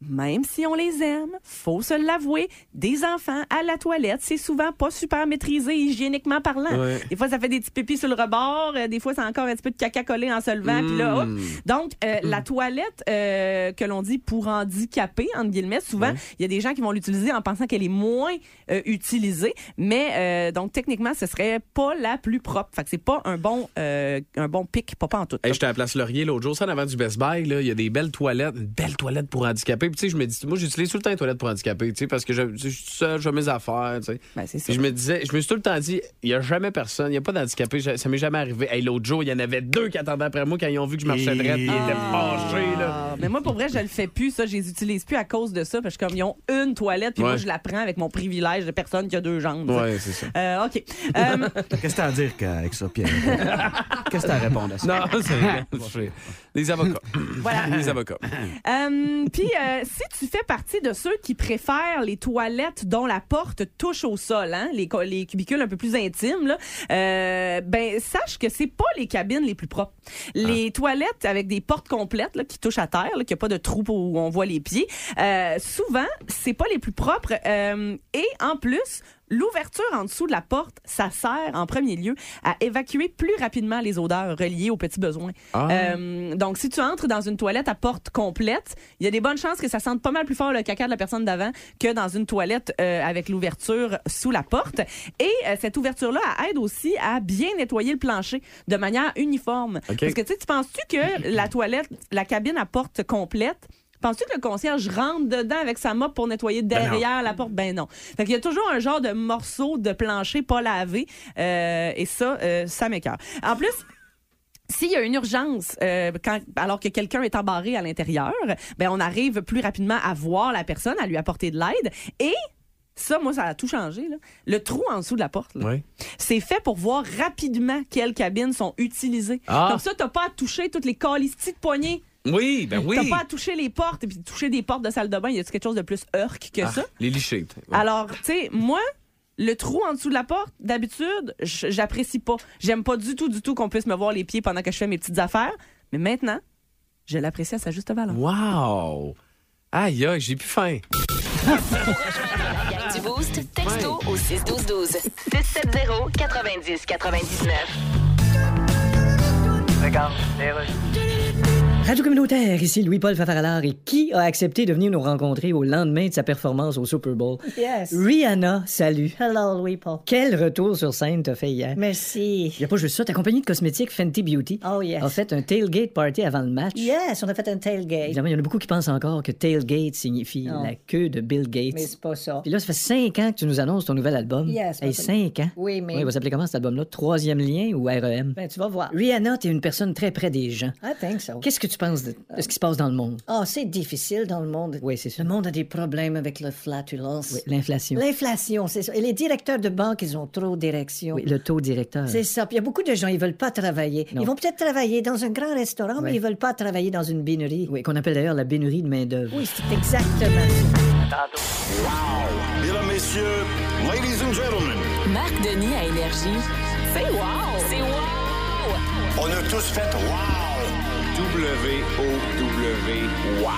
S6: même si on les aime, faut se l'avouer, des enfants à la toilette, c'est souvent pas super maîtrisé hygiéniquement parlant.
S3: Ouais.
S6: Des fois, ça fait des petits pépis sur le rebord. euh, des fois, c'est encore un petit peu de caca collé en se levant. puis là, hop.
S3: Mm.
S6: Donc, euh, la toilette euh, que l'on dit pour handicapés, entre guillemets, souvent, il y a des gens qui vont l'utiliser en pensant qu'elle est moins utilisée. Mais, donc, techniquement, ce serait pas la plus propre. Fait que c'est pas un bon, un bon pic, pas, pas en tout.
S3: Hey, j'étais à la place Laurier l'autre jour, ça en avant du Best Buy, il y a des belles toilettes, une belle toilette pour handicapés. Puis tu sais, je me dis, moi j'utilise tout le temps les toilettes pour handicapés, tu sais, parce que je, je suis tout seul, je fais mes affaires, tu sais.
S6: Ben, c'est ça.
S3: Puis je me disais, je me suis tout le temps dit, il y a jamais personne, il y a pas d'handicapés, ça m'est jamais arrivé. Hey, l'autre jour, il y en avait deux qui attendaient après moi quand ils ont vu que je marchais droite, ils étaient fâchés, là.
S6: Ah, mais moi, pour vrai, je le fais plus, ça. Je les utilise plus à cause de ça. Parce que comme ils ont une toilette, puis moi, je la prends avec mon privilège de personne qui a deux jambes.
S3: Ouais, c'est ça.
S6: Euh, OK. [laughs] Euh,
S7: Qu'est-ce que t'as à dire avec ça, Pierre? [laughs] Qu'est-ce que t'as à répondre à ça?
S3: Non, c'est [laughs] Les avocats. [coughs]
S6: Voilà.
S3: Les avocats.
S6: Euh, Puis, euh, si tu fais partie de ceux qui préfèrent les toilettes dont la porte touche au sol, hein, les, co- les cubicules un peu plus intimes, là, euh, ben sache que c'est pas les cabines les plus propres. Les toilettes avec des portes complètes là, qui touchent à terre, là, qu'il n'y a pas de trou où on voit les pieds, souvent c'est pas les plus propres. et en plus, L'ouverture en dessous de la porte, ça sert en premier lieu à évacuer plus rapidement les odeurs reliées aux petits besoins.
S3: Ah.
S6: Euh, donc, si tu entres dans une toilette à porte complète, il y a des bonnes chances que ça sente pas mal plus fort le caca de la personne d'avant que dans une toilette euh, avec l'ouverture sous la porte. Et euh, cette ouverture-là aide aussi à bien nettoyer le plancher de manière uniforme. Parce que tu penses-tu que la toilette, la cabine à porte complète, Penses-tu que le concierge rentre dedans avec sa mop pour nettoyer derrière la porte? Ben non. Fait qu'il y a toujours un genre de morceau de plancher pas lavé. euh, et ça, euh, ça m'écœure. En plus, s'il y a une urgence, euh, quand, alors que quelqu'un est embarré à l'intérieur, ben on arrive plus rapidement à voir la personne, à lui apporter de l'aide. Et ça, moi, ça a tout changé. là. Le trou en dessous de la porte,
S3: Oui.
S6: c'est fait pour voir rapidement quelles cabines sont utilisées.
S3: Ah.
S6: Comme ça, t'as pas à toucher toutes les calistis de poignées.
S3: Oui, ben oui.
S6: T'as pas à toucher les portes et puis toucher des portes de salle de bain. Y a quelque chose de plus urk que
S3: Ah,
S6: ça?
S3: Les lichés. Ouais.
S6: Alors, tu sais, moi, le trou en dessous de la porte, d'habitude, j'apprécie pas. J'aime pas du tout, du tout qu'on puisse me voir les pieds pendant que je fais mes petites affaires. Mais maintenant, je l'apprécie à sa juste valeur.
S3: Wow! Aïe, aïe, j'ai plus faim.
S1: Du Boost, texto au 61212. 670 90 99.
S10: Radio communautaire, ici Louis-Paul Fafaralard. Et qui a accepté de venir nous rencontrer au lendemain de sa performance au Super Bowl?
S12: Yes.
S10: Rihanna, salut.
S12: Hello, Louis-Paul.
S10: Quel retour sur scène t'as fait hier?
S12: Merci.
S10: Il a pas juste ça, ta compagnie de cosmétiques Fenty Beauty
S12: Oh, yes.
S10: a fait un tailgate party avant le match.
S12: Yes, on a fait un tailgate.
S10: Évidemment, il y en a beaucoup qui pensent encore que tailgate signifie la queue de Bill Gates.
S12: Mais c'est pas ça.
S10: Puis là, ça fait cinq ans que tu nous annonces ton nouvel album.
S12: Yes,
S10: Hey, cinq ans?
S12: Oui, mais-
S10: Oui, il va s'appeler comment cet album-là? Troisième lien ou REM?
S12: Ben, tu vas voir.
S10: Rihanna, t'es une personne très près des gens.
S12: I think so.
S10: Qu'est-ce que tu penses de, de ce qui se passe dans le monde?
S12: Oh, c'est difficile dans le monde.
S10: Oui, c'est ça.
S12: Le monde a des problèmes avec la flatulence.
S10: Oui, l'inflation.
S12: L'inflation, c'est ça. Et les directeurs de banque, ils ont trop d'érections.
S10: Oui, le taux directeur.
S12: C'est ça. Puis il y a beaucoup de gens, ils veulent pas travailler.
S10: Non.
S12: Ils vont peut-être travailler dans un grand restaurant, mais ils veulent pas travailler dans une binerie.
S10: Oui, qu'on appelle d'ailleurs la bénurie de main-d'œuvre.
S12: Oui, c'est exactement ça.
S9: Mesdames, messieurs, ladies and gentlemen,
S1: Marc Denis à Énergie. C'est wow! C'est wow!
S9: on a tous fait wow! W-O-W, wow!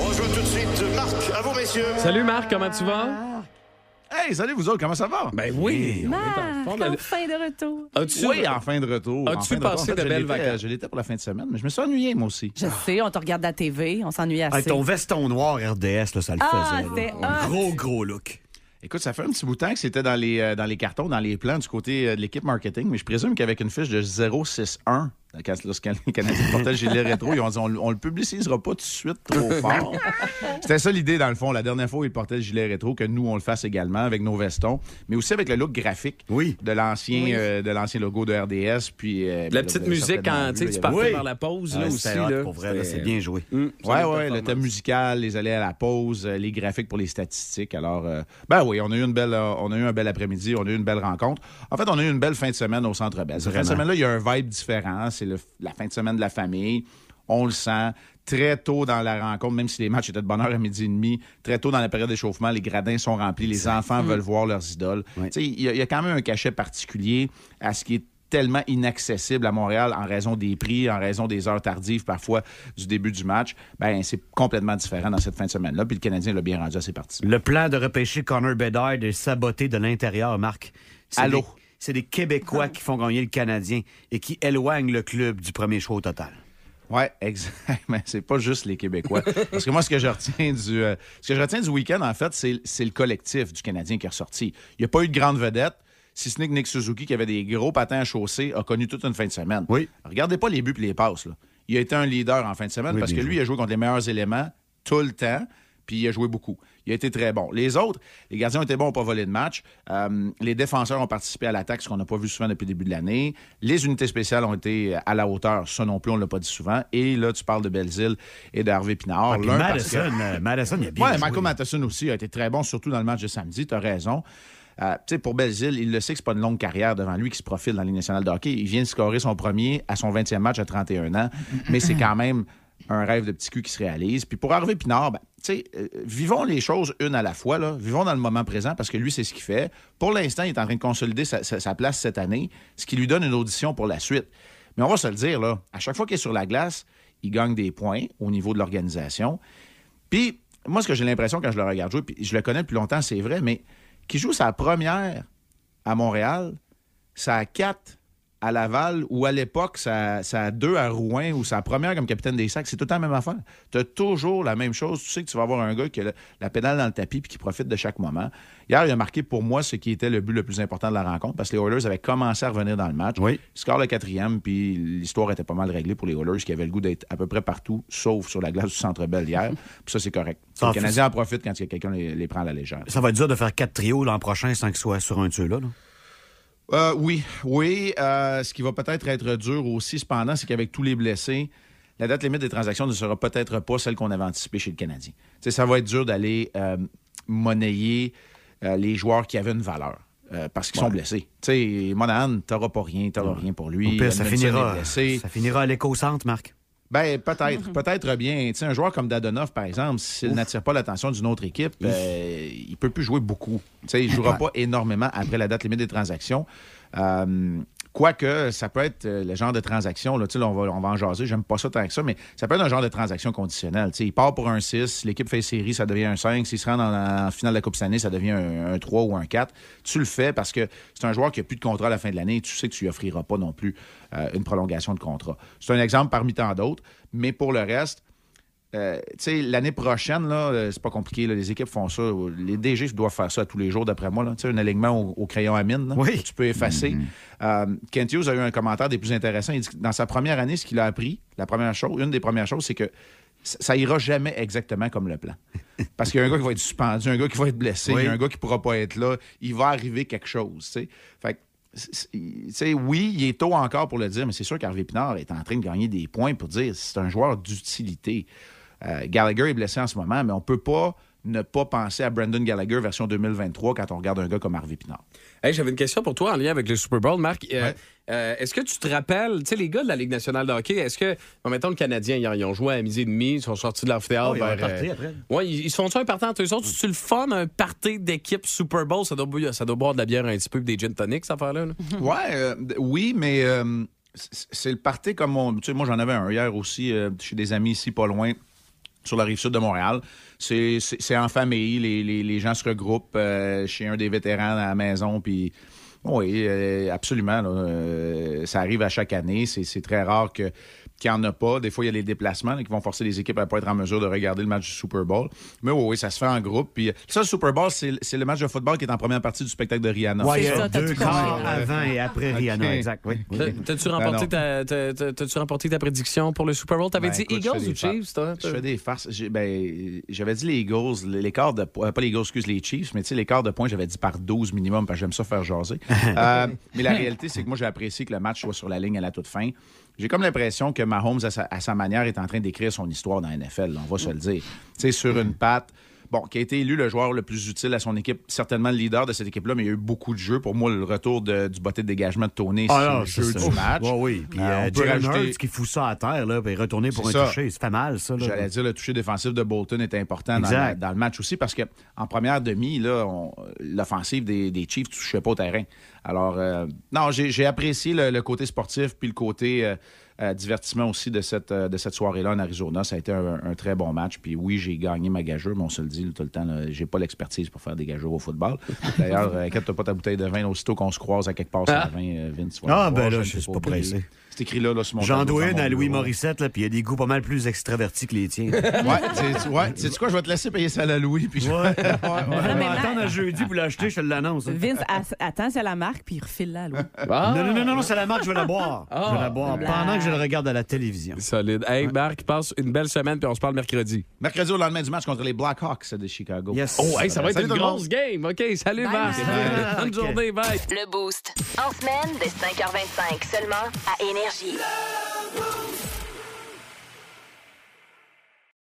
S9: On joue tout de suite. Marc, à vous, messieurs.
S3: Salut Marc, comment tu vas?
S13: Hey, salut vous autres, comment ça va?
S3: Ben oui, on est en
S6: Marc,
S3: forme.
S6: enfin de retour.
S3: As-tu
S13: Oui, en fin de retour.
S3: As-tu
S13: En fin de
S3: passé
S13: retour. En
S3: de
S13: fait,
S3: belles
S13: je l'étais-
S3: vacances?
S13: Je l'étais pour la fin de semaine, mais je me suis ennuyé, moi aussi.
S6: Je sais, on te regarde à la TV, on s'ennuie assez.
S7: Avec ton veston noir RDS, là, ça le
S6: Ah,
S7: faisait. Un gros, gros look.
S13: Écoute, ça fait un petit bout de temps que c'était dans les, euh, dans les cartons, dans les plans du côté euh, de l'équipe marketing, mais je présume qu'avec une fiche de 061 Quand, lorsque les Canadiens portaient le gilet rétro, ils ont dit on, on le publicisera pas tout de suite trop [laughs] fort. C'était ça l'idée, dans le fond. La dernière fois où ils portaient le gilet rétro, que nous, on le fasse également avec nos vestons, mais aussi avec le look graphique de l'ancien
S3: Oui.
S13: euh, de l'ancien logo de RDS. Puis, euh,
S3: La
S13: ben,
S3: petite musique quand
S13: vu,
S3: tu partais
S13: avait-
S3: vers la pause là,
S7: Ah,
S3: aussi. là.
S7: pour vrai, là, c'est bien joué.
S3: Hum,
S13: Ouais,
S3: solide
S13: ouais, le thème musical, les allées à la pause, euh, les graphiques pour les statistiques. Alors, euh, ben oui, on a eu une belle, on a eu un bel après-midi, on a eu une belle rencontre. En fait, on a eu une belle fin de semaine au Centre Bell. Cette fin de semaine-là, il y a un vibe différent. C'est le- la fin de semaine de la famille. On le sent. Très tôt dans la rencontre, même si les matchs étaient de bonne heure à midi et demi, très tôt dans la période d'échauffement, les gradins sont remplis, les enfants
S7: Mm.
S13: veulent voir leurs idoles. Sais, Il y, a- il y a quand même un cachet particulier à ce qui est tellement inaccessible à Montréal en raison des prix, en raison des heures tardives parfois du début du match, ben c'est complètement différent dans cette fin de semaine-là. Puis le Canadien l'a bien rendu à ses parties.
S7: Le plan de repêcher Connor Bedard est saboté de l'intérieur, Marc. C'est
S13: Allô?
S7: C'est des Québécois qui font gagner le Canadien et qui éloignent le club du premier choix au total.
S13: Ouais, [laughs] exact. Mais c'est pas juste les Québécois. Parce que moi, ce que je retiens du, euh, ce que je retiens du week-end, en fait, c'est c'est le collectif du Canadien qui est ressorti. Il n'y a pas eu de grande vedette. Si ce n'est que Nick Suzuki, qui avait des gros patins à chaussée, a connu toute une fin de semaine.
S7: Oui.
S13: Regardez pas les buts et les passes. là. Il a été un leader en fin de semaine
S7: Oui,
S13: parce que lui,
S7: joué.
S13: il a joué contre les meilleurs éléments tout le temps. Puis il a joué beaucoup. Il a été très bon. Les autres, les gardiens ont été bons, n'ont pas volé de match. Euh, les défenseurs ont participé à l'attaque, ce qu'on n'a pas vu souvent depuis le début de l'année. Les unités spéciales ont été à la hauteur. Ça non plus, on ne l'a pas dit souvent. Et là, tu parles de Belzile et de Harvey Pinard.
S7: Ah, puis
S13: que-
S7: Madison, euh, Madison, il a bien
S13: Ouais,
S7: joué.
S13: Michael Matheson aussi a été très bon, surtout dans le match de samedi. Tu as raison. Euh, tu sais, pour Belzile, il le sait que c'est pas une longue carrière devant lui qui se profile dans la Ligue nationale de hockey. Il vient de scorer son premier à son 20e match à 31 ans, mais c'est [clears throat] quand même un rêve de petit cul qui se réalise. Puis pour Harvey Pinard, ben, tu sais, euh, vivons les choses une à la fois. Vivons dans le moment présent parce que lui, c'est ce qu'il fait. Pour l'instant, il est en train de consolider sa place cette année, ce qui lui donne une audition pour la suite. Mais on va se le dire, là, à chaque fois qu'il est sur la glace, il gagne des points au niveau de l'organisation. Puis, moi, ce que j'ai l'impression quand je le regarde jouer, puis je le connais depuis longtemps, c'est vrai, mais qui joue sa première à Montréal, ça a quatre à Laval, ou à l'époque, ça, ça a deux à Rouen, ou sa première comme capitaine des sacs, c'est tout le temps la même affaire. Tu as toujours la même chose. Tu sais que tu vas avoir un gars qui a le- la pédale dans le tapis puis qui profite de chaque moment. Hier, il a marqué pour moi ce qui était le but le plus important de la rencontre parce que les Oilers avaient commencé à revenir dans le match.
S7: Oui.
S13: Score le quatrième, puis l'histoire était pas mal réglée pour les Oilers qui avaient le goût d'être à peu près partout, sauf sur la glace du Centre Bell hier. [laughs] Puis ça, c'est correct.
S7: Ça
S13: les Canadiens en profitent quand quelqu'un les, les prend à la légère.
S7: Ça va être dur de faire quatre trios l'an prochain sans qu'ils soient sur un tuyau là. là.
S13: Euh, oui, oui. Euh, ce qui va peut-être être dur aussi, cependant, c'est qu'avec tous les blessés, la date limite des transactions ne sera peut-être pas celle qu'on avait anticipée chez le Canadien. Ça va être dur d'aller euh, monnayer les joueurs qui avaient une valeur. parce qu'ils sont blessés. Tu sais, Monahan, t'auras pas rien, t'auras rien pour lui.
S7: Pire, ça finira, ça finira à l'éco-centre, Marc.
S13: Ben, peut-être. Peut-être bien. Tu sais, un joueur comme Dadonov, par exemple, s'il n'attire pas l'attention d'une autre équipe, euh, il peut plus jouer beaucoup. Tu sais, il jouera
S7: Ouais.
S13: pas énormément après la date limite des transactions. Euh, Quoique, ça peut être euh, le genre de transaction, là, là, on, va, on va en jaser, j'aime pas ça tant que ça, mais ça peut être un genre de transaction conditionnelle. Tu sais, il part pour un 6, l'équipe fait série, ça devient un 5. S'il se rend la finale de la Coupe année, ça devient un, un 3 ou un 4. Tu le fais parce que c'est un joueur qui n'a plus de contrat à la fin de l'année. Tu sais que tu lui offriras pas non plus euh, une prolongation de contrat. C'est un exemple parmi tant d'autres, mais pour le reste, euh, l'année prochaine, là, euh, c'est pas compliqué. là, les équipes font ça. Les DG doivent faire ça tous les jours, d'après moi. là. Un alignement au, au crayon à mine. là, que Tu peux effacer. Euh, Kent Hughes a eu un commentaire des plus intéressants. Il dit que dans sa première année, ce qu'il a appris, la première chose, une des premières choses, c'est que ça ira jamais exactement comme le plan. [laughs] Parce qu'il y a un gars qui va être suspendu, un gars qui va être blessé,
S7: Oui.
S13: il y a un gars qui pourra pas être là. Il va arriver quelque chose. Fait que, oui, il est tôt encore pour le dire, mais c'est sûr qu'Harvey Pinard est en train de gagner des points pour dire c'est un joueur d'utilité. Euh, Gallagher est blessé en ce moment, mais on peut pas ne pas penser à Brandon Gallagher version 2023 quand on regarde un gars comme Harvey Pinard.
S3: Hey, J'avais une question pour toi en lien avec le Super Bowl, Marc. Euh, euh, est-ce que tu te rappelles, tu sais, les gars de la Ligue nationale de hockey, est-ce que, bon, mettons, le Canadien, ils, ils ont joué à midi et demi, ils sont sortis de l'amphithéâtre
S7: Oh, ils
S3: vers.
S7: party après.
S3: ouais, ils, ils font-tu un party entre eux autres? C'est-tu le fun, un party d'équipe Super Bowl? Ça doit, bou- ça doit boire de la bière un petit peu, des gin tonic, cette affaire-là. là? [laughs]
S13: Ouais, euh, oui, mais euh, c'est le party comme on. Tu sais, moi, j'en avais un hier aussi euh, chez des amis ici, pas loin, sur la rive sud de Montréal. C'est en famille, les, gens se regroupent euh, chez un des vétérans à la maison, puis Oui, euh, absolument. Euh, ça arrive à chaque année. C'est très rare que qu'il n'y en a pas. Des fois, il y a les déplacements là, qui vont forcer les équipes à ne pas être en mesure de regarder le match du Super Bowl. Mais oui, oui, ça se fait en groupe. Puis ça, le Super Bowl, c'est c'est le match de football qui est en première partie du spectacle de Rihanna.
S6: T'as
S7: deux quarts avant et après. Rihanna, exact. Oui. oui, oui.
S3: T'as-tu
S13: Ben
S3: remporté, t'as-tu remporté ta prédiction pour le Super Bowl? T'avais
S13: Ben,
S3: dit
S13: écoute,
S3: Eagles ou. Chiefs, toi?
S13: Je fais des farces. Ben, j'avais dit les Eagles, l'écart de points, pas les Eagles, excuse, les Chiefs, mais tu sais, l'écart de points, j'avais dit par 12 minimum, parce que j'aime ça faire jaser. [laughs] Euh, mais la réalité, c'est que moi, j'ai apprécié que le match soit sur la ligne à la toute fin. J'ai comme l'impression que Mahomes, à sa, manière, est en train d'écrire son histoire dans la NFL, on va se le dire. Tu sais, sur une patte. Bon, qui a été élu le joueur le plus utile à son équipe, certainement le leader de cette équipe-là, mais il y a eu beaucoup de jeux. Pour moi, le retour de- du botté de dégagement de Tony, c'est
S7: Ah non,
S13: le jeu
S7: c'est ça.
S13: du match.
S7: Ouais, oui. Puis
S13: Euh,
S7: euh,
S13: on peut rajouter-
S7: qui fout ça à terre, là, puis retourner pour un
S13: C'est ça.
S7: toucher. Ça fait mal, ça.
S13: J'allais dire le toucher défensif de Bolton est important dans, le- dans le match aussi parce que en première demi, l'offensive des, des Chiefs ne touchait pas au terrain. Alors, euh, non, j'ai j'ai apprécié le, le côté sportif puis le côté euh, euh, divertissement aussi de cette, euh, de cette soirée-là en Arizona. Ça a été un, un très bon match. Puis oui, j'ai gagné ma gageure, mais on se le dit tout le temps, j'ai pas l'expertise pour faire des gageurs au football. [laughs] D'ailleurs, euh, inquiète-toi pas ta bouteille de vin, aussitôt qu'on se croise à quelque part sur
S7: Ah.
S13: vin, Vince.
S7: Ah, ben là, je suis pas pressé.
S13: C'est écrit là, là sur mon
S7: J'en dois une à Louis
S13: bureau.
S7: Morissette, là, puis il y a des goûts pas mal plus extravertis que les tiens.
S13: Ouais, [laughs] c'est ouais, sais-tu quoi, je vais te laisser payer ça à la Louis. Puis je-
S7: Ouais.
S13: Ouais, ouais.
S6: Mais
S7: attendre à jeudi pour l'acheter, je te l'annonce. hein.
S6: Vince, attends, c'est la marque, puis il refile là, Louis.
S3: Ah!
S7: Non, non, non, non, non, c'est la marque, je vais la boire.
S3: Ah.
S7: je vais la boire pendant que je le regarde à la télévision.
S3: Solide. Hey, Marc, passe une belle semaine, puis on se parle mercredi.
S13: Mercredi au lendemain du match contre les Blackhawks de Chicago.
S7: Yes.
S3: Oh, hey, ça va être
S13: Salut
S3: une grosse game. OK, salut,
S6: Bye,
S3: Marc. Bonne [laughs] journée, bye.
S1: Le Boost. En semaine, dès 5h25, seulement à Énergie. así.